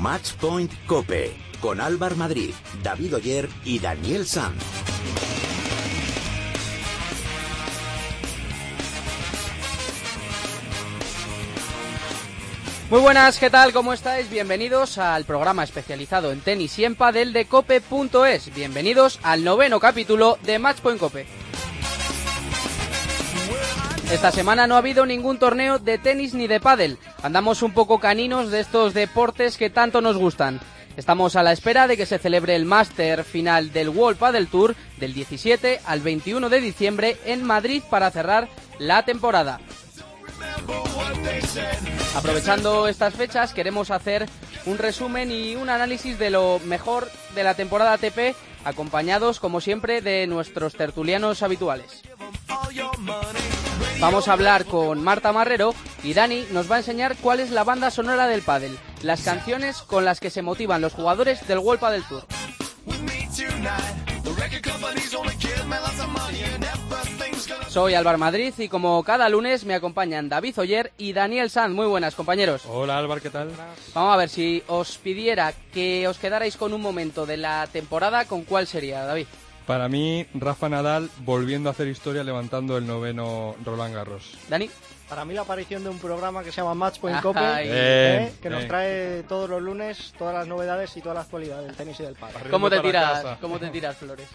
Matchpoint Cope con Álvar Madrid, David Oyer y Daniel Sanz. Muy buenas, ¿qué tal? ¿Cómo estáis? Bienvenidos al programa especializado en tenis y en padel de cope.es. Bienvenidos al noveno capítulo de Matchpoint Cope. Esta semana no ha habido ningún torneo de tenis ni de pádel. Andamos un poco caninos de estos deportes que tanto nos gustan. Estamos a la espera de que se celebre el máster final del World Padel Tour del 17 al 21 de diciembre en Madrid para cerrar la temporada. Aprovechando estas fechas queremos hacer un resumen y un análisis de lo mejor de la temporada ATP acompañados como siempre de nuestros tertulianos habituales. Vamos a hablar con Marta Marrero y Dani nos va a enseñar cuál es la banda sonora del pádel, las canciones con las que se motivan los jugadores del World Padel Tour. Soy Álvaro Madrid y como cada lunes me acompañan David Oyer y Daniel Sanz. Muy buenas, compañeros. Hola Álvaro, ¿qué tal? Vamos a ver, si os pidiera que os quedarais con un momento de la temporada, ¿con cuál sería, David? Para mí, Rafa Nadal volviendo a hacer historia levantando el noveno Roland Garros. Dani. Para mí la aparición de un programa que se llama Matchpoint Cope, eh, que nos trae todos los lunes todas las novedades y toda la actualidad del tenis y del pádel. ¿Cómo te tiras? ¿Cómo te tiras, Flores?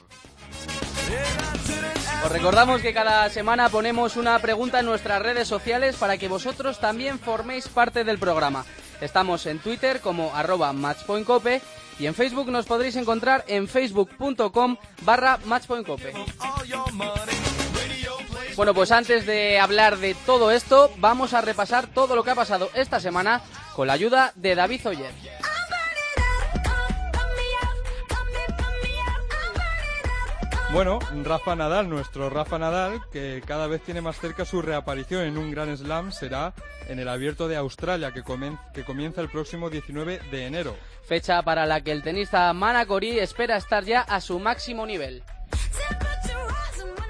Os recordamos que cada semana ponemos una pregunta en nuestras redes sociales para que vosotros también forméis parte del programa. Estamos en Twitter como arroba matchpointcope y en Facebook nos podréis encontrar en facebook.com barra matchpointcope. Bueno, pues antes de hablar de todo esto, vamos a repasar todo lo que ha pasado esta semana con la ayuda de David Oyer. Bueno, Rafa Nadal, nuestro Rafa Nadal, que cada vez tiene más cerca su reaparición en un Grand Slam, será en el Abierto de Australia, que, comen- que comienza el próximo 19 de enero. fecha para la que el tenista Manacori espera estar ya a su máximo nivel.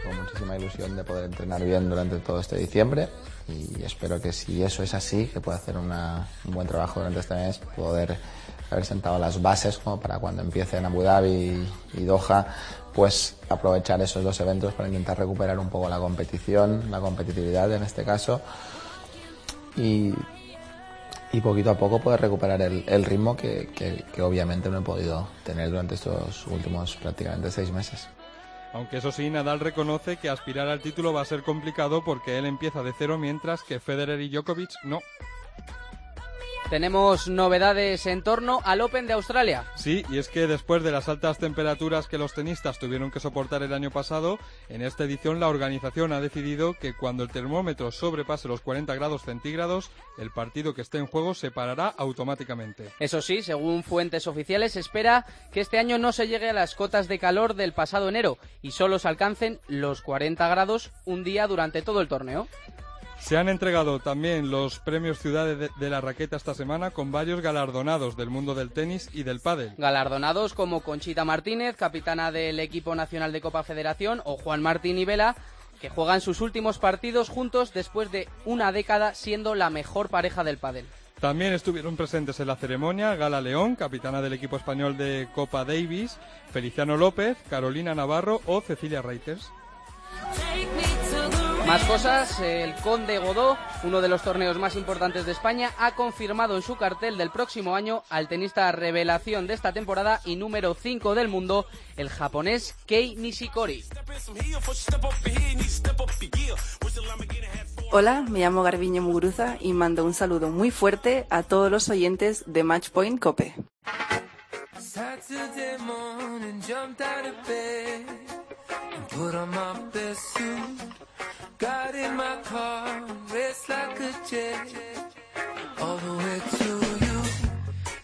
con muchísima ilusión de poder entrenar bien durante todo este diciembre y espero que si eso es así, que pueda hacer una- un buen trabajo durante este mes, poder haber sentado las bases como para cuando empiece en Abu Dhabi y, Doha, pues aprovechar esos dos eventos para intentar recuperar un poco la competición, la competitividad en este caso y, y poquito a poco poder recuperar el, el ritmo que, que- que obviamente no he podido tener durante estos últimos prácticamente seis meses. Aunque eso sí, Nadal reconoce que aspirar al título va a ser complicado porque él empieza de cero mientras que Federer y Djokovic no. Tenemos novedades en torno al Open de Australia. Sí, y es que después de las altas temperaturas que los tenistas tuvieron que soportar el año pasado, en esta edición la organización ha decidido que cuando el termómetro sobrepase los 40 grados centígrados, el partido que esté en juego se parará automáticamente. Eso sí, según fuentes oficiales, se espera que este año no se llegue a las cotas de calor del pasado enero y solo se alcancen los 40 grados un día durante todo el torneo. Se han entregado también los premios Ciudades de, de la Raqueta esta semana con varios galardonados del mundo del tenis y del pádel. Galardonados como Conchita Martínez, capitana del equipo nacional de Copa Federación, o Juan Martín y Vela, que juegan sus últimos partidos juntos después de una década siendo la mejor pareja del pádel. También estuvieron presentes en la ceremonia Gala León, capitana del equipo español de Copa Davis, Feliciano López, Carolina Navarro o Cecilia Reiters. Más cosas, el Conde Godó, uno de los torneos más importantes de España, ha confirmado en su cartel del próximo año al tenista revelación de esta temporada y número 5 del mundo, el japonés Kei Nishikori. Hola, me llamo Garbiño Muguruza y mando un saludo muy fuerte a todos los oyentes de Matchpoint Cope. Got in my car, like a jet all the way to.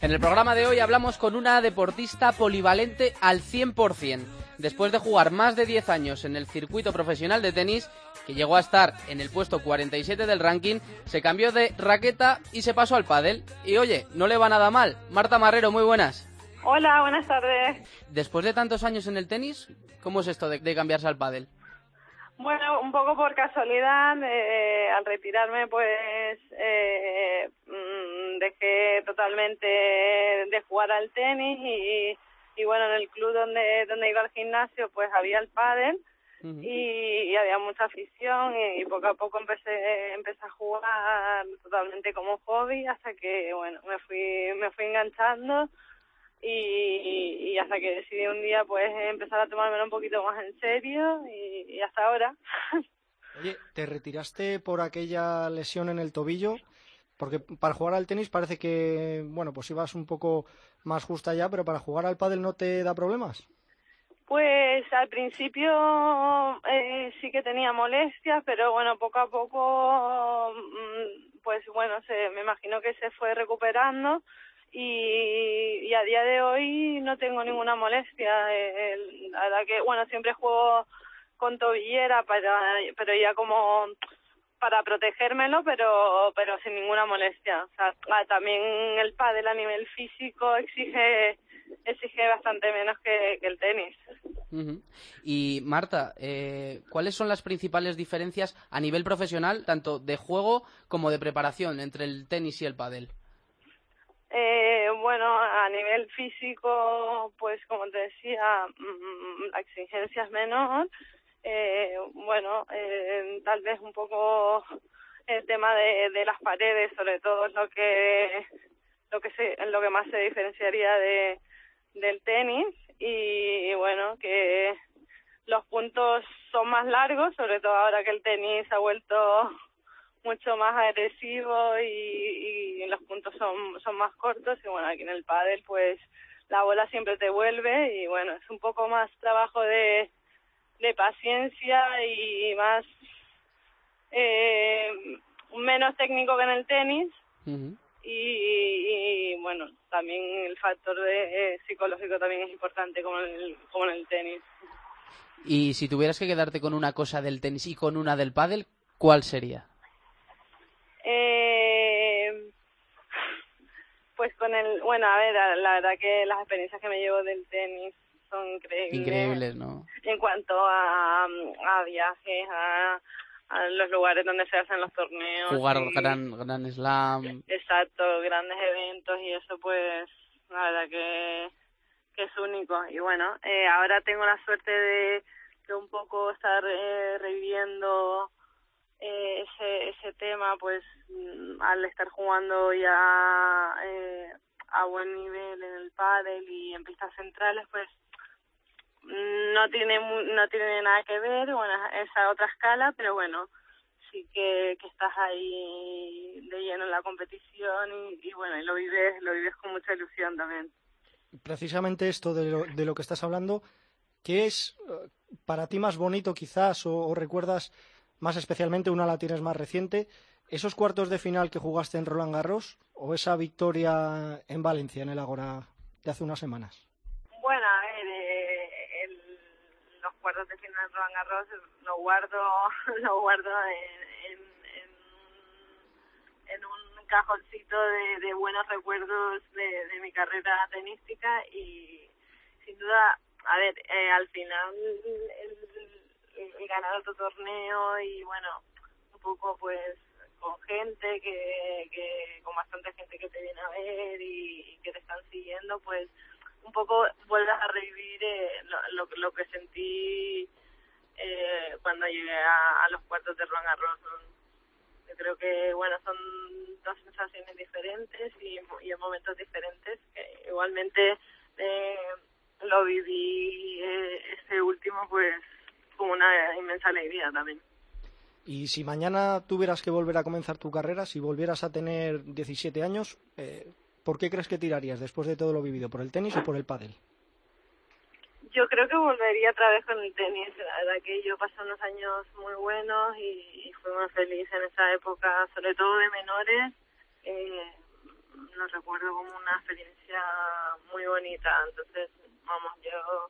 En el programa de hoy hablamos con una deportista polivalente al 100%. Después de jugar más de 10 años en el circuito profesional de tenis, que llegó a estar en el puesto 47 del ranking, se cambió de raqueta y se pasó al pádel. Y oye, no le va nada mal. Marta Marrero, muy buenas. Hola, buenas tardes. Después de tantos años en el tenis, ¿cómo es esto de, de cambiarse al pádel? Bueno, un poco por casualidad, eh, al retirarme, pues eh, mm, dejé totalmente de jugar al tenis y, y bueno, en el club donde, donde iba al gimnasio pues había el pádel y, y había mucha afición y, poco a poco empecé empecé a jugar totalmente como hobby hasta que bueno me fui me fui enganchando y, y hasta que decidí un día pues empezar a tomármelo un poquito más en serio y, y hasta ahora Oye, ¿te retiraste por aquella lesión en el tobillo? Porque para jugar al tenis parece que, bueno, pues ibas un poco más justa ya, pero para jugar al pádel no te da problemas. Pues al principio eh, sí que tenía molestias, pero bueno, poco a poco, mm, pues bueno, se, me imagino que se fue recuperando y, a día de hoy no tengo ninguna molestia. Eh, el- la que, bueno, siempre juego con tobillera, para, pero ya como para protegérmelo, pero pero sin ninguna molestia. O sea, ah, también el pádel a nivel físico exige exige bastante menos que, el tenis. Y Marta, eh, ¿cuáles son las principales diferencias a nivel profesional, tanto de juego como de preparación, entre el tenis y el pádel? Eh, bueno, a nivel físico, pues como te decía, mm, la exigencia es menor. Eh, bueno, eh, tal vez un poco el tema de, de las paredes, sobre todo, es lo que lo que se, lo que más se diferenciaría de del tenis y bueno que los puntos son más largos, sobre todo ahora que el tenis ha vuelto mucho más agresivo y, y los puntos son, son más cortos y bueno, aquí en el pádel pues la bola siempre te vuelve y bueno, es un poco más trabajo de, de paciencia y más eh, menos técnico que en el tenis y, bueno, también el factor de, eh, psicológico también es importante como en el, como en el tenis. Y si tuvieras que quedarte con una cosa del tenis y con una del pádel, ¿cuál sería? Eh, pues con el, bueno, a ver, la, la verdad que las experiencias que me llevo del tenis son increíbles. Increíbles, ¿no? En cuanto a, a viajes, a, a los lugares donde se hacen los torneos. Jugar y- gran, gran slam. Exacto, grandes eventos y eso pues la verdad que, que es único. Y bueno, eh, ahora tengo la suerte de, de un poco estar eh, reviviendo eh, ese, ese tema pues mm, al estar jugando ya eh, a buen nivel en el pádel y en pistas centrales pues mm, no tiene no tiene nada que ver bueno es a otra escala pero bueno sí que, estás ahí de lleno en la competición y, bueno y lo vives lo vives con mucha ilusión también. Precisamente esto de lo, de lo que estás hablando, ¿qué es eh, para ti más bonito quizás o recuerdas más especialmente, una la tienes más reciente, esos cuartos de final que jugaste en Roland Garros o esa victoria en Valencia, en el Agora, de hace unas semanas? Bueno, a ver, eh, el- los cuartos de final de Roland Garros lo guardo, lo guardo en, en, en, en un cajoncito de, buenos recuerdos de, mi carrera tenística y sin duda, a ver, eh, al final el- el ganar otro torneo y bueno, un poco pues con gente que, que con bastante gente que te viene a ver y, que te están siguiendo, pues un poco vuelves a revivir eh, lo, lo, lo que sentí eh, cuando llegué a, a los cuartos de Roland Garros. Yo creo que, bueno, son dos sensaciones diferentes y, y en momentos diferentes. que igualmente eh, lo viví eh, ese último, pues, como una inmensa alegría también. Y si mañana tuvieras que volver a comenzar tu carrera, si volvieras a tener 17 años, eh, ¿por qué crees que tirarías después de todo lo vivido? ¿Por el tenis o por el pádel? Yo creo que volvería otra vez con el tenis. La verdad que yo pasé unos años muy buenos y, y fui muy feliz en esa época, sobre todo de menores. Eh, lo recuerdo como una experiencia muy bonita. Entonces, vamos, yo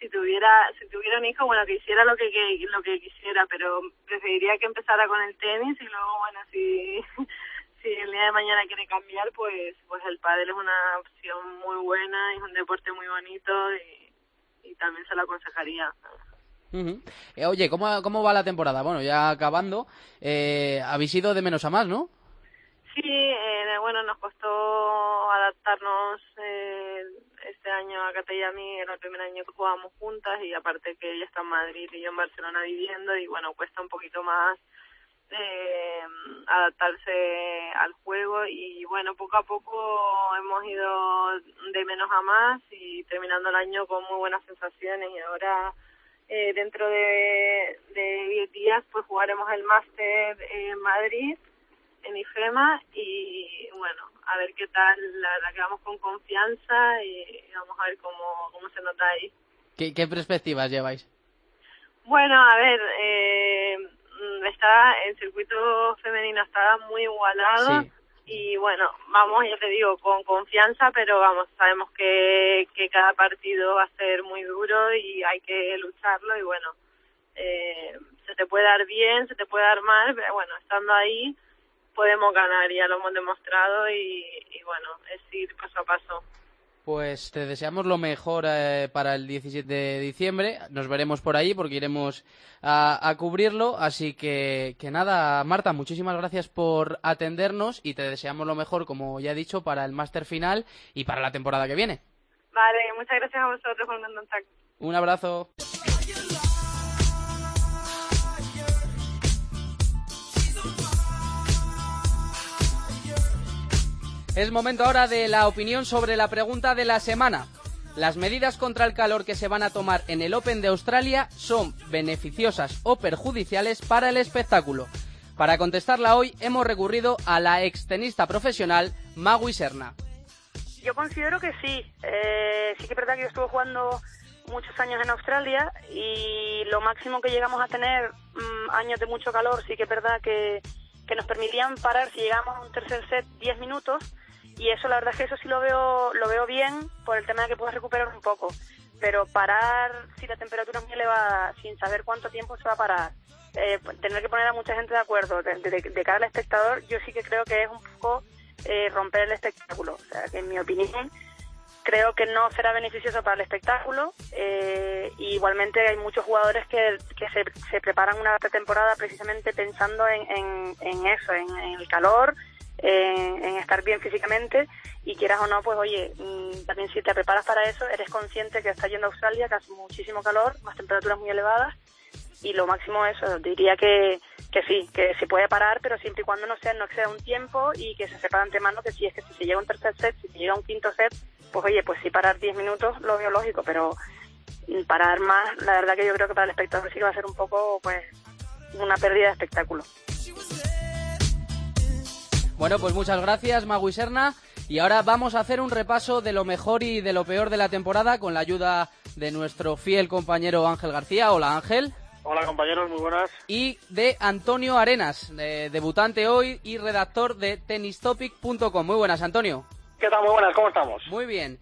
si tuviera si tuviera un hijo, bueno, que hiciera lo que, que lo que quisiera, pero preferiría que empezara con el tenis y luego, bueno, si si el día de mañana quiere cambiar, pues pues el pádel es una opción muy buena, es un deporte muy bonito y, y también se lo aconsejaría. Eh, oye, ¿cómo, ¿cómo va la temporada? Bueno, ya acabando, eh, habéis ido de menos a más, ¿no? Sí, eh, bueno, nos costó adaptarnos eh, este año a Cata y a mí, era el primer año que jugábamos juntas y aparte que ella está en Madrid y yo en Barcelona viviendo y bueno, cuesta un poquito más eh, adaptarse al juego y bueno, poco a poco hemos ido de menos a más y terminando el año con muy buenas sensaciones y ahora eh, dentro de, de 10 días pues jugaremos el máster en Madrid en IFEMA y bueno, a ver qué tal, la verdad que vamos con confianza y vamos a ver cómo, cómo se nota ahí. ¿Qué, qué perspectivas lleváis? Bueno, a ver, eh, mm, está el circuito femenino está muy igualado Sí. y bueno, vamos, ya te digo, con confianza, pero vamos, sabemos que, que cada partido va a ser muy duro y hay que lucharlo y bueno, eh, se te puede dar bien, se te puede dar mal, pero bueno, estando ahí podemos ganar, ya lo hemos demostrado y, y bueno, es ir paso a paso. Pues te deseamos lo mejor eh, para el 17 de diciembre. Nos veremos por ahí porque iremos a, a cubrirlo. Así que, que nada, Marta, muchísimas gracias por atendernos y te deseamos lo mejor, como ya he dicho, para el máster final y para la temporada que viene. Vale, muchas gracias a vosotros por el contacto. Un abrazo. Es momento ahora de la opinión sobre la pregunta de la semana. ¿Las medidas contra el calor que se van a tomar en el Open de Australia son beneficiosas o perjudiciales para el espectáculo? Para contestarla hoy hemos recurrido a la extenista profesional Magui Serna. Yo considero que sí. Eh, sí que es verdad que yo estuve jugando muchos años en Australia y lo máximo que llegamos a tener mm, años de mucho calor, sí que es verdad que, que nos permitían parar si llegamos a un tercer set 10 minutos y eso la verdad es que eso sí lo veo lo veo bien por el tema de que puedes recuperar un poco pero parar si la temperatura es muy elevada sin saber cuánto tiempo se va a parar eh, tener que poner a mucha gente de acuerdo de, de- cara al espectador yo sí que creo que es un poco eh, romper el espectáculo o sea que en mi opinión creo que no será beneficioso para el espectáculo. Eh, igualmente hay muchos jugadores que, que se, preparan una pretemporada precisamente pensando en, en, en eso, en el calor, en, en estar bien físicamente y quieras o no, pues oye, mm, también si te preparas para eso, eres consciente que estás yendo a Australia, que hace muchísimo calor, más temperaturas muy elevadas y lo máximo eso, diría que, que sí, que se puede parar, pero siempre y cuando no sea no exceda un tiempo y que se sepa de antemano que si es que si se llega un tercer set, si se llega un quinto set, pues oye, pues sí parar 10 minutos lo veo lógico, pero mm, parar más, la verdad que yo creo que para el espectador sí que va a ser un poco, pues, una pérdida de espectáculo. Bueno, pues muchas gracias, Magui Serna. Y ahora vamos a hacer un repaso de lo mejor y de lo peor de la temporada con la ayuda de nuestro fiel compañero Ángel García. Hola Ángel. Hola compañeros, muy buenas. Y de Antonio Arenas, de- debutante hoy y redactor de tenistopic.com. Muy buenas, Antonio. ¿Qué tal? Muy buenas, ¿cómo estamos? Muy bien.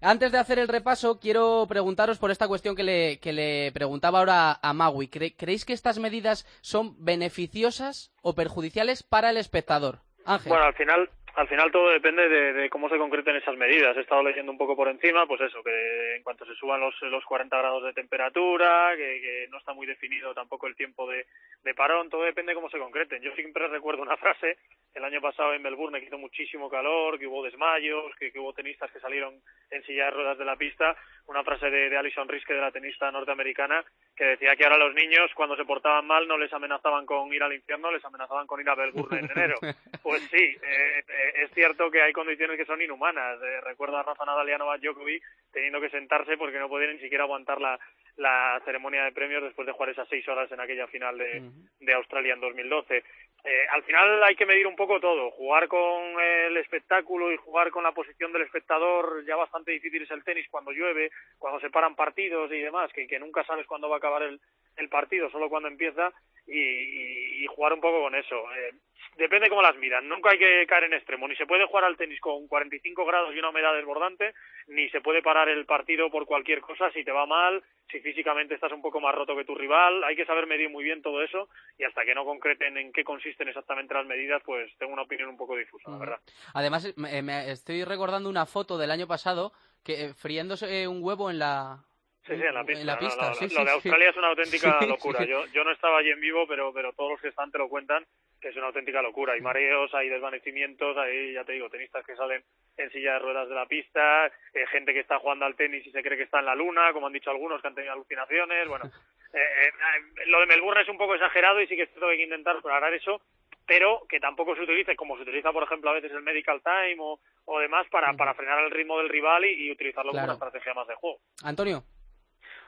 Antes de hacer el repaso, quiero preguntaros por esta cuestión que le, que le preguntaba ahora a Magui. ¿Cre- ¿Creéis que estas medidas son beneficiosas o perjudiciales para el espectador? Ángel. Bueno, al final, al final todo depende de, de cómo se concreten esas medidas. He estado leyendo un poco por encima, pues eso, que en cuanto se suban los, los 40 grados de temperatura, que, que no está muy definido tampoco el tiempo de, de parón, todo depende de cómo se concreten. Yo siempre recuerdo una frase el año pasado en Melbourne que hizo muchísimo calor, que hubo desmayos, que, que hubo tenistas que salieron en silla de ruedas de la pista, una frase de, de Alison Riske, de la tenista norteamericana, que decía que ahora los niños cuando se portaban mal no les amenazaban con ir al infierno, les amenazaban con ir a Melbourne en enero. Pues sí, eh, eh, es cierto que hay condiciones que son inhumanas. Eh, recuerdo a Rafa Nadal y a Novak Djokovic teniendo que sentarse porque no podían ni siquiera aguantar la, la ceremonia de premios después de jugar esas seis horas en aquella final de, de Australia en 2012. Eh, al final hay que medir un poco todo. Jugar con el espectáculo y jugar con la posición del espectador, ya bastante difícil es el tenis cuando llueve, cuando se paran partidos y demás, que, que nunca sabes cuándo va a acabar el, el partido, solo cuando empieza, y, y- y jugar un poco con eso. Eh, depende cómo las miran. Nunca hay que caer en extremo. Ni se puede jugar al tenis con 45 grados y una humedad desbordante, ni se puede parar el partido por cualquier cosa si te va mal, si físicamente estás un poco más roto que tu rival. Hay que saber medir muy bien todo eso y hasta que no concreten en qué consisten exactamente las medidas, pues tengo una opinión un poco difusa, la verdad. Además, me, me estoy recordando una foto del año pasado que eh, friéndose un huevo en la, Sí, sí, en la pista. en la no, pista, no, sí, lo sí, de sí. Australia es una auténtica locura. Yo, yo no estaba allí en vivo, pero, pero todos los que están te lo cuentan. que es una auténtica locura. Hay mareos, hay desvanecimientos, hay, ya te digo, tenistas que salen en silla de ruedas de la pista, eh, gente que está jugando al tenis y se cree que está en la luna, como han dicho algunos que han tenido alucinaciones. Bueno, eh, eh, lo de Melbourne es un poco exagerado y sí que esto hay que intentar aclarar eso, pero que tampoco se utilice como se utiliza, por ejemplo, a veces el medical time o, o demás para, para frenar el ritmo del rival y, y utilizarlo Claro. como una estrategia más de juego. Antonio.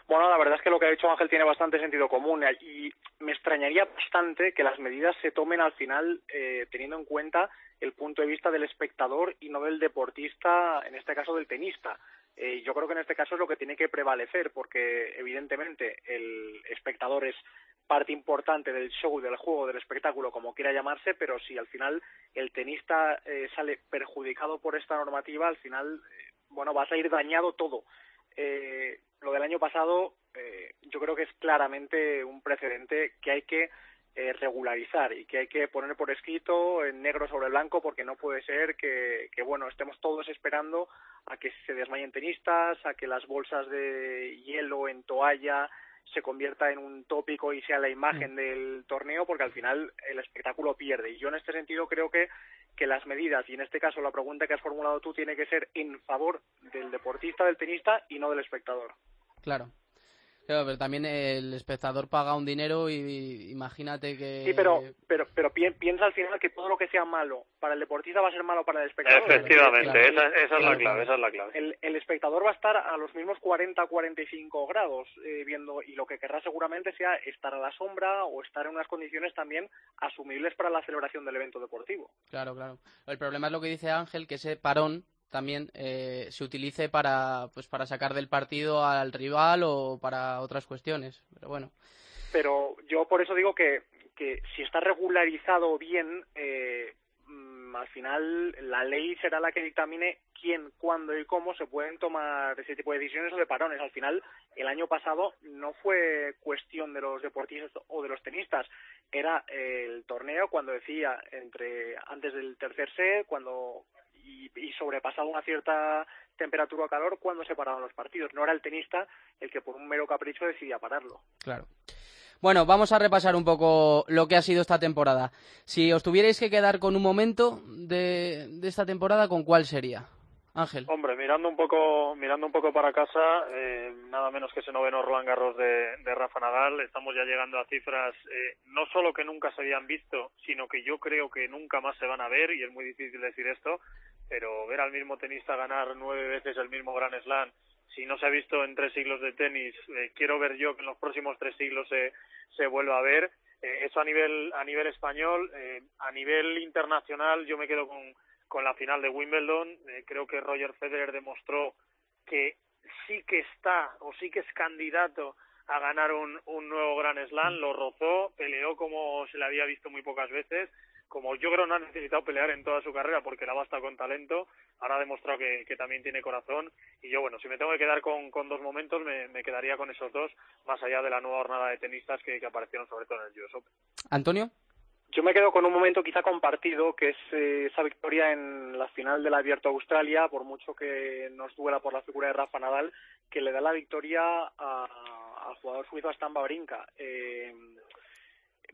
Bueno, la verdad es que lo que ha dicho Ángel tiene bastante sentido común eh, y me extrañaría bastante que las medidas se tomen al final eh, teniendo en cuenta el punto de vista del espectador y no del deportista, en este caso del tenista. Eh, yo creo que en este caso es lo que tiene que prevalecer porque evidentemente el espectador es parte importante del show, del juego, del espectáculo, como quiera llamarse, pero si al final el tenista eh, sale perjudicado por esta normativa, al final, eh, bueno, va a salir dañado todo. Eh, lo del año pasado eh, yo creo que es claramente un precedente que hay que eh, regularizar y que hay que poner por escrito en negro sobre blanco porque no puede ser que, que bueno estemos todos esperando a que se desmayen tenistas, a que las bolsas de hielo en toalla se convierta en un tópico y sea la imagen del torneo porque al final el espectáculo pierde y yo en este sentido creo que que las medidas y en este caso la pregunta que has formulado tú tiene que ser en favor del deportista, del tenista y no del espectador. Claro. Claro, pero también el espectador paga un dinero y, y imagínate que... Sí, pero, pero, pero pi- piensa al final que todo lo que sea malo para el deportista va a ser malo para el espectador. Efectivamente, El- esa, esa es la clave, esa es la clave. El, el espectador va a estar a los mismos 40-45 grados eh, viendo y lo que querrá seguramente sea estar a la sombra o estar en unas condiciones también asumibles para la celebración del evento deportivo. Claro, claro. El problema es lo que dice Ángel, que ese parón también eh, se utilice para pues para sacar del partido al rival o para otras cuestiones. Pero bueno, pero yo por eso digo que, que si está regularizado bien, eh, mm, al final la ley será la que dictamine quién, cuándo y cómo se pueden tomar ese tipo de decisiones o de parones. Al final, el año pasado no fue cuestión de los deportistas o de los tenistas, era el torneo cuando decía entre antes del tercer set, cuando y, y sobrepasado una cierta temperatura o calor cuando se paraban los partidos. No era el tenista el que por un mero capricho decidía pararlo. claro. Bueno, vamos a repasar un poco lo que ha sido esta temporada. Si os tuvierais que quedar con un momento de, de esta temporada, ¿con cuál sería? Ángel. Hombre, mirando un poco, mirando un poco para casa, eh, nada menos que ese noveno Roland Garros de, de Rafa Nadal, estamos ya llegando a cifras eh, no solo que nunca se habían visto, sino que yo creo que nunca más se van a ver, y es muy difícil decir esto, pero ver al mismo tenista ganar nueve veces el mismo Grand Slam, si no se ha visto en tres siglos de tenis, eh, quiero ver yo que en los próximos tres siglos se, se vuelva a ver. Eh, eso a nivel, a nivel español, eh, a nivel internacional, yo me quedo con, con la final de Wimbledon. Creo que Roger Federer demostró que sí que está o sí que es candidato a ganar un, un nuevo Grand Slam, lo rozó, peleó como se le había visto muy pocas veces, como yo creo no ha necesitado pelear en toda su carrera porque la basta con talento, ahora ha demostrado que, que también tiene corazón y yo bueno, si me tengo que quedar con, con dos momentos me, me quedaría con esos dos, más allá de la nueva jornada de tenistas que, que aparecieron sobre todo en el US Open. Antonio. Yo me quedo con un momento quizá compartido, que es eh, esa victoria en la final del Abierto de Australia, por mucho que nos duela por la figura de Rafa Nadal, que le da la victoria a- al jugador suizo a Stan Wawrinka. Eh,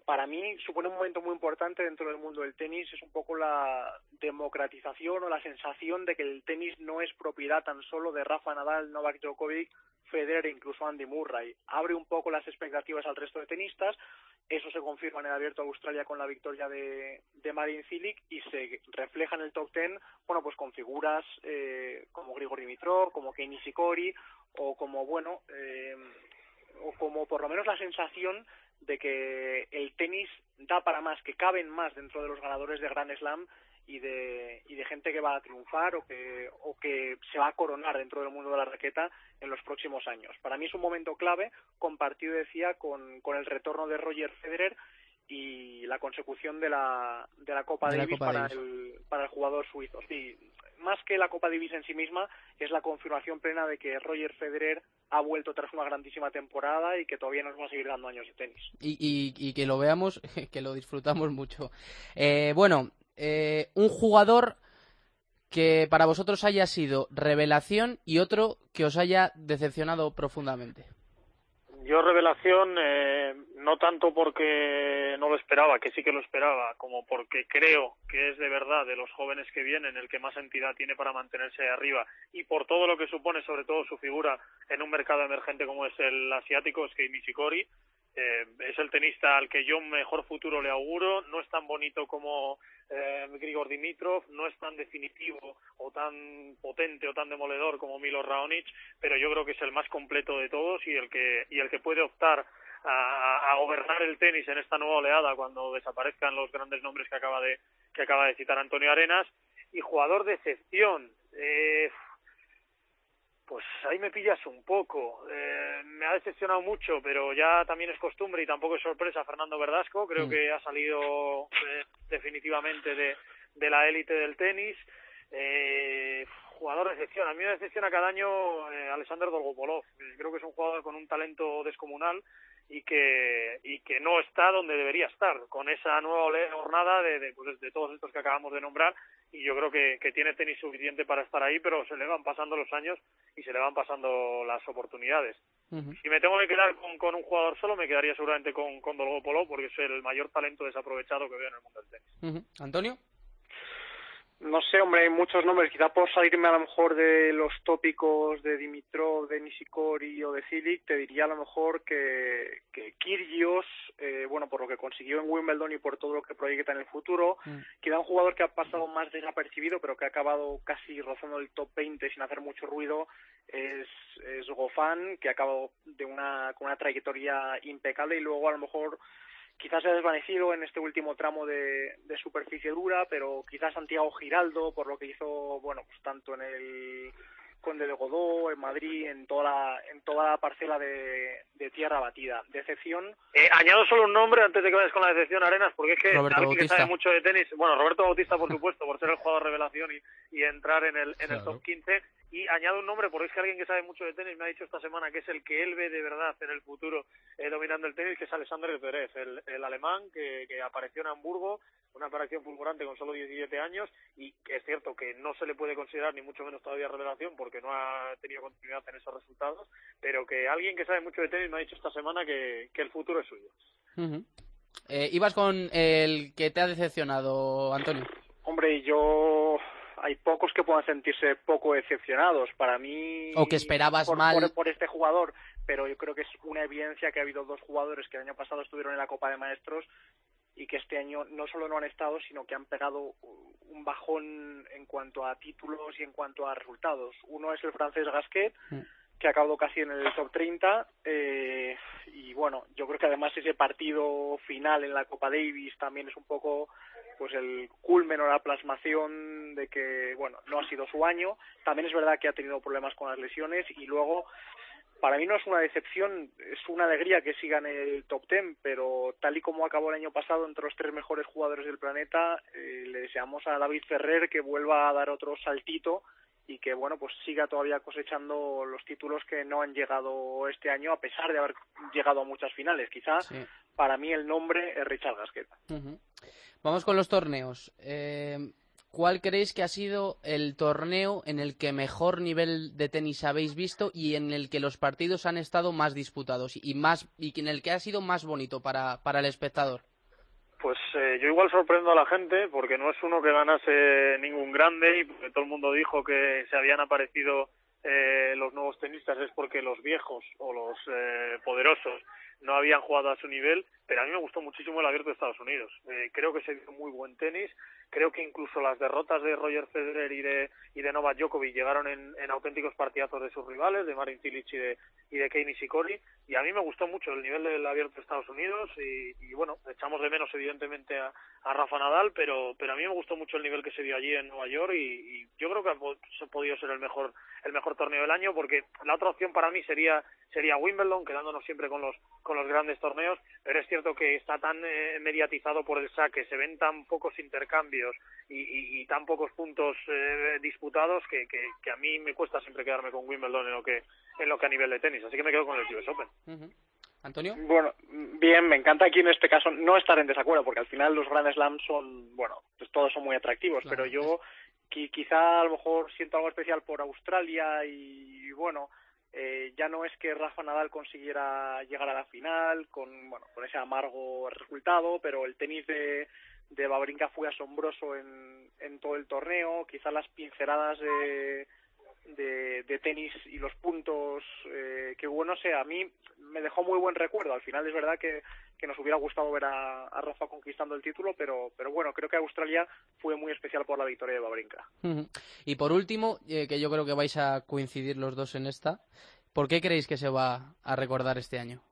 para mí supone un momento muy importante dentro del mundo del tenis, es un poco la democratización o la sensación de que el tenis no es propiedad tan solo de Rafa Nadal, Novak Djokovic, Federer e incluso Andy Murray. Abre un poco las expectativas al resto de tenistas, eso se confirma en el Abierto de Australia con la victoria de, Marin Cilic y se refleja en el top ten, bueno, pues con figuras eh, como Grigor Dimitrov, como Kei Nishikori o como, bueno, eh, o como por lo menos la sensación de que el tenis da para más, que caben más dentro de los ganadores de Grand Slam y de, y de gente que va a triunfar o que, o que se va a coronar dentro del mundo de la raqueta en los próximos años. Para mí es un momento clave, compartido, decía, con, con el retorno de Roger Federer y la consecución de la, de la Copa De Davis Copa para, Davis. El, para el jugador suizo. Sí, más que la Copa Davis en sí misma, es la confirmación plena de que Roger Federer ha vuelto tras una grandísima temporada y que todavía nos va a seguir dando años de tenis. y, y- y que lo veamos, que lo disfrutamos mucho. Eh, bueno, eh, un jugador que para vosotros haya sido revelación y otro que os haya decepcionado profundamente. Yo revelación, eh, no tanto porque no lo esperaba, que sí que lo esperaba, como porque creo que es de verdad de los jóvenes que vienen el que más entidad tiene para mantenerse arriba. Y por todo lo que supone sobre todo su figura en un mercado emergente como es el asiático, es que Nishikori, eh, es el tenista al que yo mejor futuro le auguro, no es tan bonito como eh, Grigor Dimitrov, no es tan definitivo o tan potente o tan demoledor como Milo Raonic, pero yo creo que es el más completo de todos y el que, y el que puede optar a, a gobernar el tenis en esta nueva oleada cuando desaparezcan los grandes nombres que acaba de, que acaba de citar Antonio Arenas y jugador de excepción. Eh, pues ahí me pillas un poco. Eh, me ha decepcionado mucho, pero ya también es costumbre y tampoco es sorpresa Fernando Verdasco. Creo Mm. que ha salido eh, definitivamente de, de la élite del tenis. Eh, jugador de excepción. A mí me decepciona cada año eh, Alexander Dolgopolov. Eh, Creo que es un jugador con un talento descomunal y que y que no está donde debería estar con esa nueva jornada de, de, pues, de todos estos que acabamos de nombrar y yo creo que, que tiene tenis suficiente para estar ahí pero se le van pasando los años y se le van pasando las oportunidades si me tengo que quedar con, con un jugador solo me quedaría seguramente con, con Dolgopolov porque es el mayor talento desaprovechado que veo en el mundo del tenis. Antonio. No sé, hombre, hay muchos nombres. Quizá por salirme a lo mejor de los tópicos de Dimitrov, de Nishikori o de Cilic, te diría a lo mejor que, que Kyrgios, eh, bueno, por lo que consiguió en Wimbledon y por todo lo que proyecta en el futuro, queda un jugador que ha pasado más desapercibido, pero que ha acabado casi rozando el top 20 sin hacer mucho ruido, es, es Gofan, que ha acabado de una, con una trayectoria impecable y luego a lo mejor quizás se ha desvanecido en este último tramo de, de superficie dura, pero quizás Santiago Giraldo, por lo que hizo, bueno, pues tanto en el Conde de Godó, en Madrid, en toda la, en toda la parcela de, de tierra batida. Decepción, Eh, añado solo un nombre antes de que vayas con la decepción Arenas, porque es que Roberto alguien que sabe mucho de tenis, bueno, Roberto Bautista, por supuesto, por ser el jugador revelación y, y entrar en el, en el top 15, y añado un nombre porque es que alguien que sabe mucho de tenis me ha dicho esta semana que es el que él ve de verdad en el futuro eh, dominando el tenis, que es Alexander Zverev, el, el alemán que, que apareció en Hamburgo, una aparición fulgurante con solo 17 años, y que es cierto que no se le puede considerar ni mucho menos todavía revelación porque no ha tenido continuidad en esos resultados, pero que alguien que sabe mucho de tenis me ha dicho esta semana que, que el futuro es suyo. Eh, ibas con el que te ha decepcionado, Antonio. hombre, yo hay pocos que puedan sentirse poco decepcionados. Para mí, O que esperabas por, mal. por- por este jugador, pero yo creo que es una evidencia que ha habido dos jugadores que el año pasado estuvieron en la Copa de Maestros y que este año no solo no han estado, sino que han pegado un bajón en cuanto a títulos y en cuanto a resultados. Uno es el francés Gasquet, que ha acabado casi en el top 30 eh, y bueno, yo creo que además ese partido final en la Copa Davis también es un poco pues el culmen o la plasmación de que bueno, no ha sido su año. También es verdad que ha tenido problemas con las lesiones y luego para mí no es una decepción, es una alegría que siga en el top 10, pero tal y como acabó el año pasado entre los tres mejores jugadores del planeta, eh, le deseamos a David Ferrer que vuelva a dar otro saltito y que bueno pues siga todavía cosechando los títulos que no han llegado este año a pesar de haber llegado a muchas finales. Quizá Sí. Para mí el nombre es Richard Gasquet. Vamos con los torneos. Eh, ¿Cuál creéis que ha sido el torneo en el que mejor nivel de tenis habéis visto y en el que los partidos han estado más disputados y más y en el que ha sido más bonito para, para el espectador? Pues eh, yo igual sorprendo a la gente porque no es uno que ganase ningún grande y porque todo el mundo dijo que se habían aparecido eh, los nuevos tenistas es porque los viejos o los eh, poderosos no habían jugado a su nivel, pero a mí me gustó muchísimo el abierto de Estados Unidos. Eh, creo que se dio muy buen tenis, creo que incluso las derrotas de Roger Federer y de, y de Novak Djokovic llegaron en, auténticos partidazos de sus rivales, de Marin Cilic y de, y de y a mí me gustó mucho el nivel del abierto de Estados Unidos y, y bueno, echamos de menos evidentemente a, a Rafa Nadal, pero, pero a mí me gustó mucho el nivel que se dio allí en Nueva York y, yo creo que ha podido ser el mejor el mejor torneo del año porque la otra opción para mí sería sería Wimbledon quedándonos siempre con los con los grandes torneos pero es cierto que está tan eh, mediatizado por el saque se ven tan pocos intercambios y, y- y tan pocos puntos eh, disputados que, que, que a mí me cuesta siempre quedarme con Wimbledon en lo que en lo que a nivel de tenis. Así que me quedo con el US Open. Antonio. Bueno, bien, me encanta aquí en este caso no estar en desacuerdo, porque al final los Grand Slams son, bueno, pues todos son muy atractivos, pero yo qui- quizá a lo mejor siento algo especial por Australia y, bueno, eh, ya no es que Rafa Nadal consiguiera llegar a la final con, bueno, con ese amargo resultado, pero el tenis de, de Babrinka fue asombroso en, en todo el torneo, quizás las pinceladas de, de, tenis y los puntos eh, que hubo, no sé, a mí me dejó muy buen recuerdo. Al final es verdad que, que nos hubiera gustado ver a, a Rafa conquistando el título, pero, pero bueno, creo que Australia fue muy especial por la victoria de Babrinka. Y por último, eh, que yo creo que vais a coincidir los dos en esta, ¿por qué creéis que se va a recordar este año?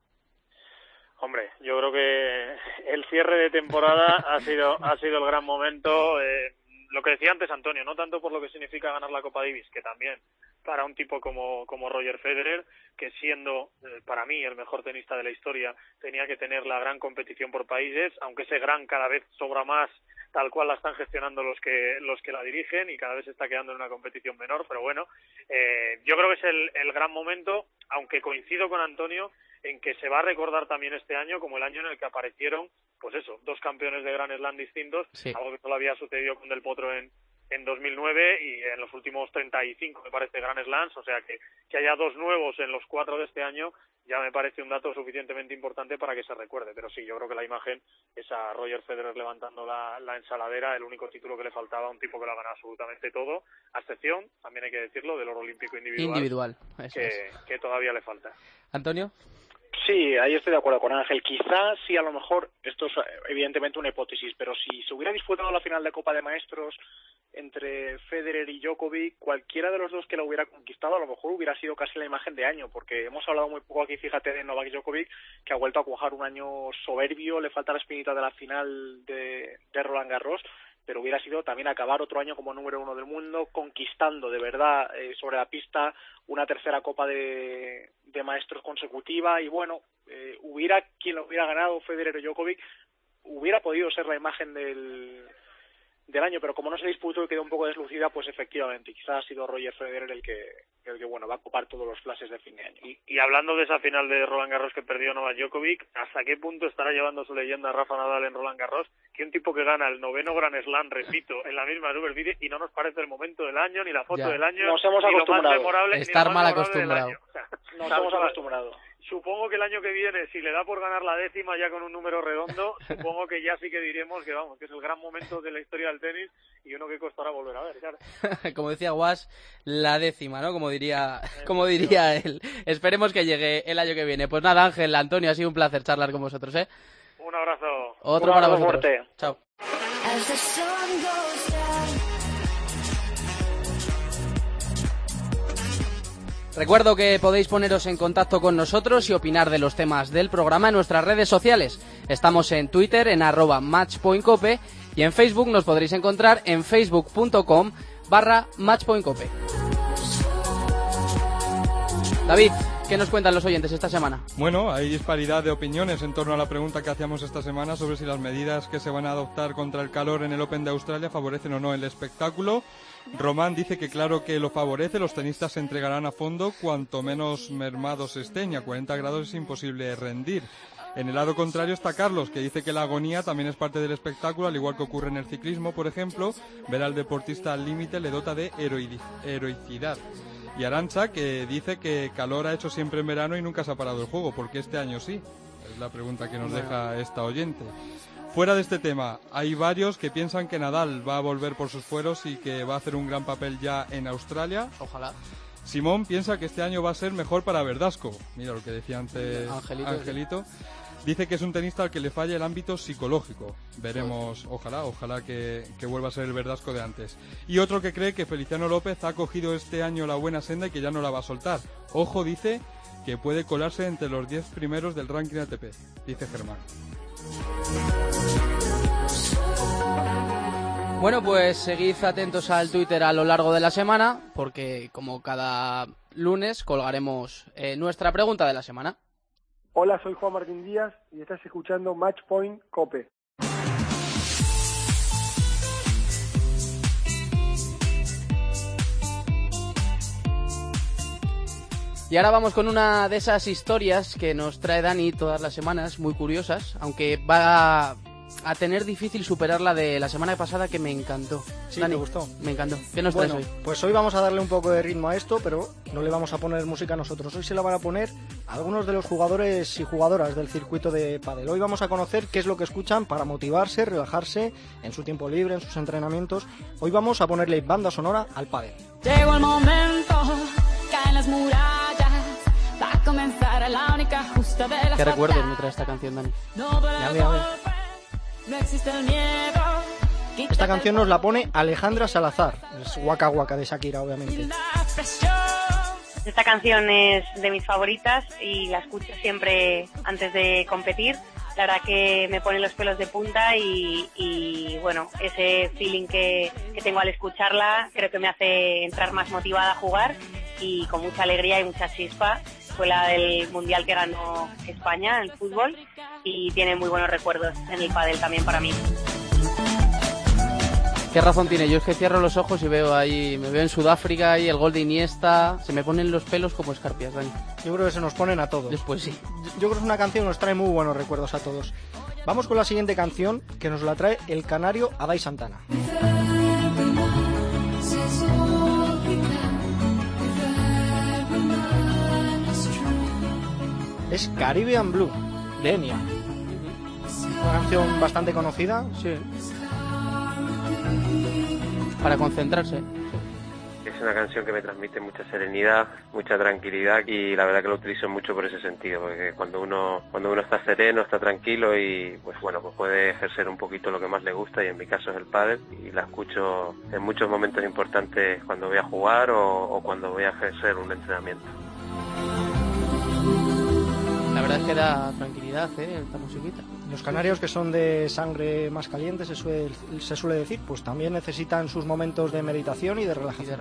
Hombre, yo creo que el cierre de temporada ha sido ha sido el gran momento. eh, lo que decía antes Antonio, no tanto por lo que significa ganar la Copa Davis, que también para un tipo como, como Roger Federer, que siendo eh, para mí el mejor tenista de la historia, tenía que tener la gran competición por países, aunque ese gran cada vez sobra más, tal cual la están gestionando los que los que la dirigen y cada vez se está quedando en una competición menor, pero bueno, eh, yo creo que es el, el gran momento, aunque coincido con Antonio en que se va a recordar también este año como el año en el que aparecieron, pues eso, dos campeones de Grand Slam distintos, Sí. algo que solo había sucedido con Del Potro en, en 2009 y en los últimos 35, me parece, Grand Slams, o sea que, que haya dos nuevos en los cuatro de este año ya me parece un dato suficientemente importante para que se recuerde, pero sí, yo creo que la imagen es a Roger Federer levantando la, la ensaladera, el único título que le faltaba a un tipo que lo ha ganado absolutamente todo, a excepción, también hay que decirlo, del oro olímpico individual, Individual, eso que, es. que todavía le falta. Antonio. Sí, ahí estoy de acuerdo con Ángel. Quizás sí, a lo mejor, esto es eh, evidentemente una hipótesis, pero si se hubiera disputado la final de Copa de Maestros entre Federer y Djokovic, cualquiera de los dos que la hubiera conquistado, a lo mejor hubiera sido casi la imagen de año, porque hemos hablado muy poco aquí, fíjate, de Novak Djokovic, que ha vuelto a cuajar un año soberbio, le falta la espinita de la final de, de Roland Garros, pero hubiera sido también acabar otro año como número uno del mundo, conquistando de verdad eh, sobre la pista una tercera Copa de, Maestros consecutiva. Y bueno, eh, hubiera quien lo hubiera ganado, Federer o Djokovic, hubiera podido ser la imagen del, del año, pero como no se disputó y quedó un poco deslucida, pues efectivamente, quizás ha sido Roger Federer el que, que bueno, va a copar todos los flashes de fin de año. Y, y hablando de esa final de Roland Garros que perdió Novak Djokovic, ¿hasta qué punto estará llevando su leyenda Rafa Nadal en Roland Garros? Que un tipo que gana el noveno Grand Slam, repito, en la misma Superficie y no nos parece el momento del año, ni la foto Ya. del año, Nos hemos ni lo más acostumbrado. memorable, ni Estar lo más mal memorable del acostumbrado. año. O sea, Nos hemos acostumbrado. Supongo que el año que viene, si le da por ganar la décima ya con un número redondo, supongo que ya sí que diremos que vamos, que es el gran momento de la historia del tenis y uno que costará volver a ver, claro. como decía Guas, la décima, ¿no? Como diría, como diría él. Esperemos que llegue el año que viene. Pues nada, Ángel, Antonio, ha sido un placer charlar con vosotros, ¿eh? Un abrazo. Otro Un para abrazo vosotros. fuerte. Chao. Recuerdo que podéis poneros en contacto con nosotros y opinar de los temas del programa en nuestras redes sociales. Estamos en Twitter en arroba matchpointcope y en Facebook nos podréis encontrar en facebook.com barra matchpointcope. David, ¿qué nos cuentan los oyentes esta semana? Bueno, hay disparidad de opiniones en torno a la pregunta que hacíamos esta semana sobre si las medidas que se van a adoptar contra el calor en el Open de Australia favorecen o no el espectáculo. Román dice que claro que lo favorece, los tenistas se entregarán a fondo cuanto menos mermados estén y a 40 grados es imposible rendir. En el lado contrario está Carlos, que dice que la agonía también es parte del espectáculo, al igual que ocurre en el ciclismo, por ejemplo. Ver al deportista al límite le dota de heroicidad. Y Arancha, que dice que calor ha hecho siempre en verano y nunca se ha parado el juego, porque este año sí. Es la pregunta que nos deja esta oyente. Fuera de este tema, hay varios que piensan que Nadal va a volver por sus fueros y que va a hacer un gran papel ya en Australia. Ojalá. Simón piensa que este año va a ser mejor para Verdasco. Mira lo que decía antes Angelito, Angelito. Dice que es un tenista al que le falla el ámbito psicológico. Veremos, ojalá, ojalá que, que vuelva a ser el Verdasco de antes. Y otro que cree que Feliciano López ha cogido este año la buena senda y que ya no la va a soltar. Ojo, dice que puede colarse entre los 10 primeros del ranking ATP, dice Germán. Bueno, pues seguid atentos al Twitter a lo largo de la semana, porque como cada lunes colgaremos eh, nuestra pregunta de la semana. Hola, soy Juan Martín Díaz y estás escuchando Match Point Cope. Y ahora vamos con una de esas historias que nos trae Dani todas las semanas, muy curiosas, aunque va a tener difícil superar la de la semana pasada que me encantó. Sí, Dani, te gustó. Me encantó. ¿Qué nos Bueno, traes hoy? pues hoy vamos a darle un poco de ritmo a esto, pero no le vamos a poner música a nosotros. Hoy se la van a poner algunos de los jugadores y jugadoras del circuito de pádel. Hoy vamos a conocer qué es lo que escuchan para motivarse, relajarse en su tiempo libre, en sus entrenamientos. Hoy vamos a ponerle banda sonora al pádel. Llegó el momento, caen las murallas, va a comenzar la única justa de las ¿Qué recuerdos me trae esta canción, Dani? No Ya el ve, Esta canción nos la pone Alejandra Salazar. Es Waka Waka de Shakira, obviamente. Esta canción es de mis favoritas y la escucho siempre antes de competir. La verdad que me pone los pelos de punta y, y, bueno, ese feeling que, que tengo al escucharla creo que me hace entrar más motivada a jugar y con mucha alegría y mucha chispa. Fue la del mundial que ganó España en el fútbol y tiene muy buenos recuerdos en el pádel también para mí. ¿Qué razón tiene? Yo es que cierro los ojos y veo ahí, me veo en Sudáfrica y el gol de Iniesta, se me ponen los pelos como escarpias, Dani. Yo creo que se nos ponen a todos. Después sí. Yo creo que es una canción que nos trae muy buenos recuerdos a todos. Vamos con la siguiente canción que nos la trae el canario Adai Santana. Es Caribbean Blue de Enya. Una canción bastante conocida. Sí. Para concentrarse. Es una canción que me transmite mucha serenidad, mucha tranquilidad y la verdad que lo utilizo mucho por ese sentido, porque cuando uno cuando uno está sereno, está tranquilo y pues bueno, pues puede ejercer un poquito lo que más le gusta y en mi caso es el pádel y la escucho en muchos momentos importantes cuando voy a jugar o, o cuando voy a ejercer un entrenamiento. La verdad es que da tranquilidad, ¿eh? Esta musiquita. Los canarios que son de sangre más caliente, se suele, se suele decir, pues también necesitan sus momentos de meditación y de relajación.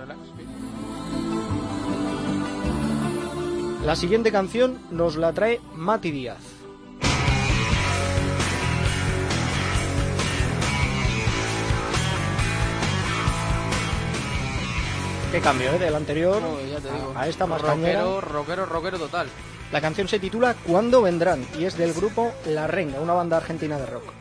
La siguiente canción nos la trae Mati Díaz. Qué cambio, ¿eh? Del anterior No, ya te digo. a esta más rockero, cañera. rockero, rockero total. La canción se titula ¿Cuándo vendrán? y es del grupo La Renga, una banda argentina de rock.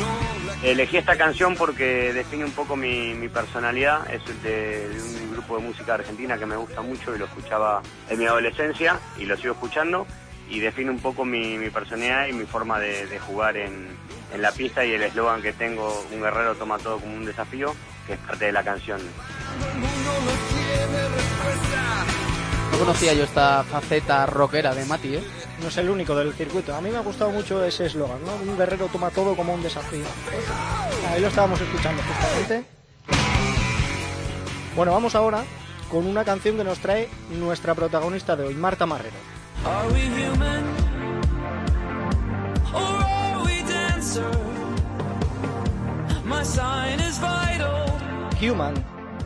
Noble. Elegí esta canción porque define un poco mi, mi personalidad. Es de, de un grupo de música argentina que me gusta mucho y lo escuchaba en mi adolescencia y lo sigo escuchando. Y define un poco mi, mi personalidad y mi forma de, de jugar en, en la pista y el eslogan que tengo, un guerrero toma todo como un desafío, que es parte de la canción. No conocía yo esta faceta rockera de Mati, ¿eh? No es el único del circuito. A mí me ha gustado mucho ese eslogan, ¿no? Un guerrero toma todo como un desafío. Ahí lo estábamos escuchando justamente. Bueno, vamos ahora con una canción que nos trae nuestra protagonista de hoy, Marta Marrero. Are we human? Or are we dancer? My sign is vital. Human,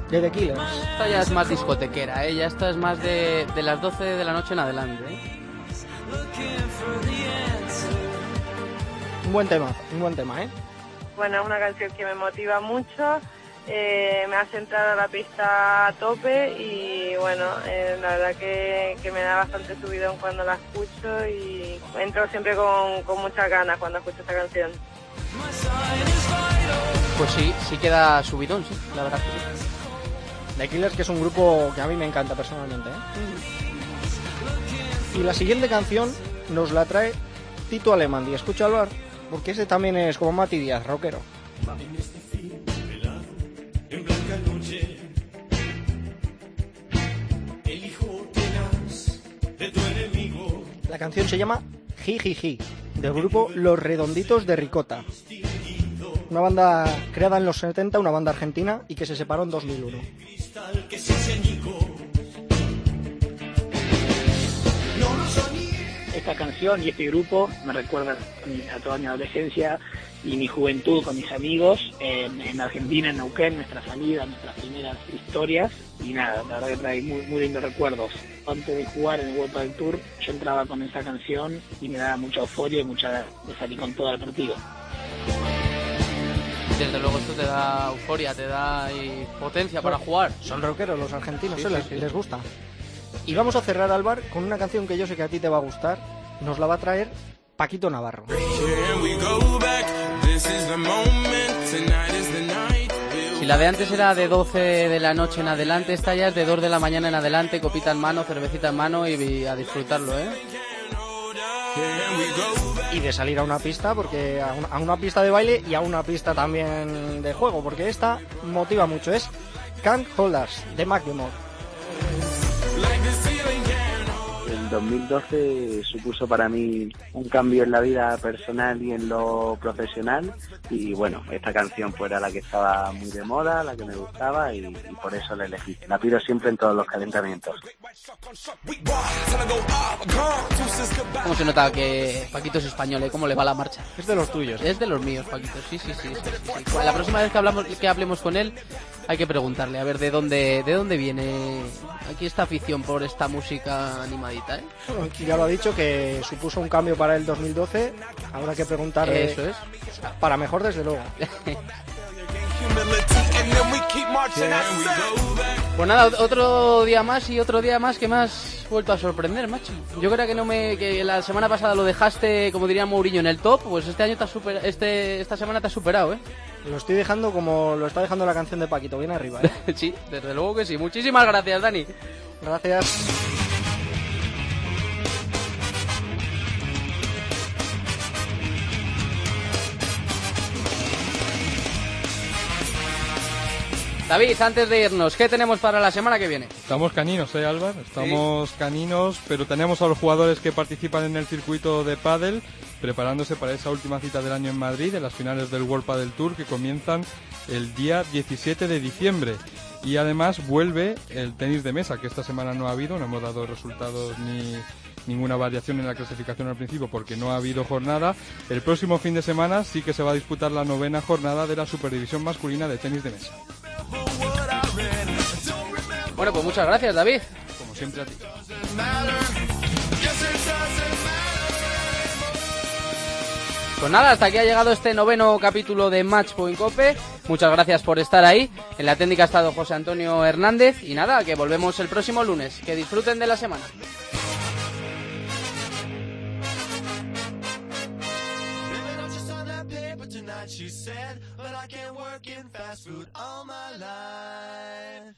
de The Killers. Esta ya es más discotequera, ¿eh? Ya esta es más de, de las 12 de la noche en adelante, ¿eh? Un buen tema, un buen tema, ¿eh? Bueno, es una canción que me motiva mucho, eh, me hace entrar a la pista a tope y bueno, eh, la verdad que, que me da bastante subidón cuando la escucho y entro siempre con, con muchas ganas cuando escucho esta canción. Pues sí, sí queda subidón, sí, la verdad que sí. The Killers, que es un grupo que a mí me encanta personalmente, ¿eh? Y la siguiente canción nos la trae Tito Alemandi. Escucha hablar, porque ese también es como Mati Díaz, rockero. La canción se llama Jijiji, del grupo Los Redonditos de Ricota. Una banda creada en los 70, una banda argentina y que se separó en 2001. Esta canción y este grupo me recuerdan a toda mi adolescencia y mi juventud con mis amigos en, en Argentina, en Neuquén, nuestra salida, nuestras primeras historias. Y nada, la verdad que trae muy, muy lindos recuerdos. Antes de jugar en el World del Tour, yo entraba con esa canción y me daba mucha euforia y mucha de salir con todo el partido. Desde luego esto te da euforia, te da y potencia para jugar. Son rockeros los argentinos, Sí, ¿eh? sí, les, sí. les gusta. Y vamos a cerrar, Álvar, con una canción que yo sé que a ti te va a gustar. Nos la va a traer Paquito Navarro. Si la de antes era de 12 de la noche en adelante, esta ya es de 2 de la mañana en adelante, copita en mano, cervecita en mano y a disfrutarlo, ¿eh? Y de salir a una pista, porque a una, a una pista de baile y a una pista también de juego, porque esta motiva mucho. Es Can't Hold Us, de Macklemore. 2012 supuso para mí un cambio en la vida personal y en lo profesional y bueno, esta canción pues era la que estaba muy de moda, la que me gustaba y, y por eso la elegí. La pido siempre en todos los calentamientos. ¿Cómo se nota que Paquito es español, eh? ¿Cómo le va la marcha? Es de los tuyos. Es de los míos, Paquito, sí, sí, sí. sí, sí, sí. La próxima vez que, hablamos, que hablemos con él hay que preguntarle, a ver de dónde, de dónde viene aquí esta afición por esta música animadita, ¿eh? Bueno, Ya lo ha dicho que supuso un cambio para el 2012. Habrá que preguntarle. Eso es. Para mejor, desde luego. Pues nada, otro día más y otro día más que me has vuelto a sorprender, macho. Yo creo que no me que la semana pasada lo dejaste, como diría Mourinho, en el top, pues este año te has super, este esta semana te has superado, ¿eh? Lo estoy dejando como lo está dejando la canción de Paquito, bien arriba. ¿eh? sí, desde luego que sí. Muchísimas gracias, Dani. Gracias. David, antes de irnos, ¿qué tenemos para la semana que viene? Estamos caninos, ¿eh, Álvaro? Estamos caninos, pero tenemos a los jugadores que participan en el circuito de pádel preparándose para esa última cita del año en Madrid, en las finales del World Padel Tour que comienzan el día 17 de diciembre. Y además vuelve el tenis de mesa, que esta semana no ha habido, no hemos dado resultados ni ninguna variación en la clasificación al principio porque no ha habido jornada. El próximo fin de semana sí que se va a disputar la novena jornada de la Superdivisión masculina de tenis de mesa. Bueno, pues muchas gracias, David. Como siempre a ti. Pues nada, hasta aquí ha llegado este noveno capítulo de Match Point Cope. Muchas gracias por estar ahí. En la técnica ha estado José Antonio Hernández. Y nada, que volvemos el próximo lunes. Que disfruten de la semana. She said, but I can't work in fast food all my life.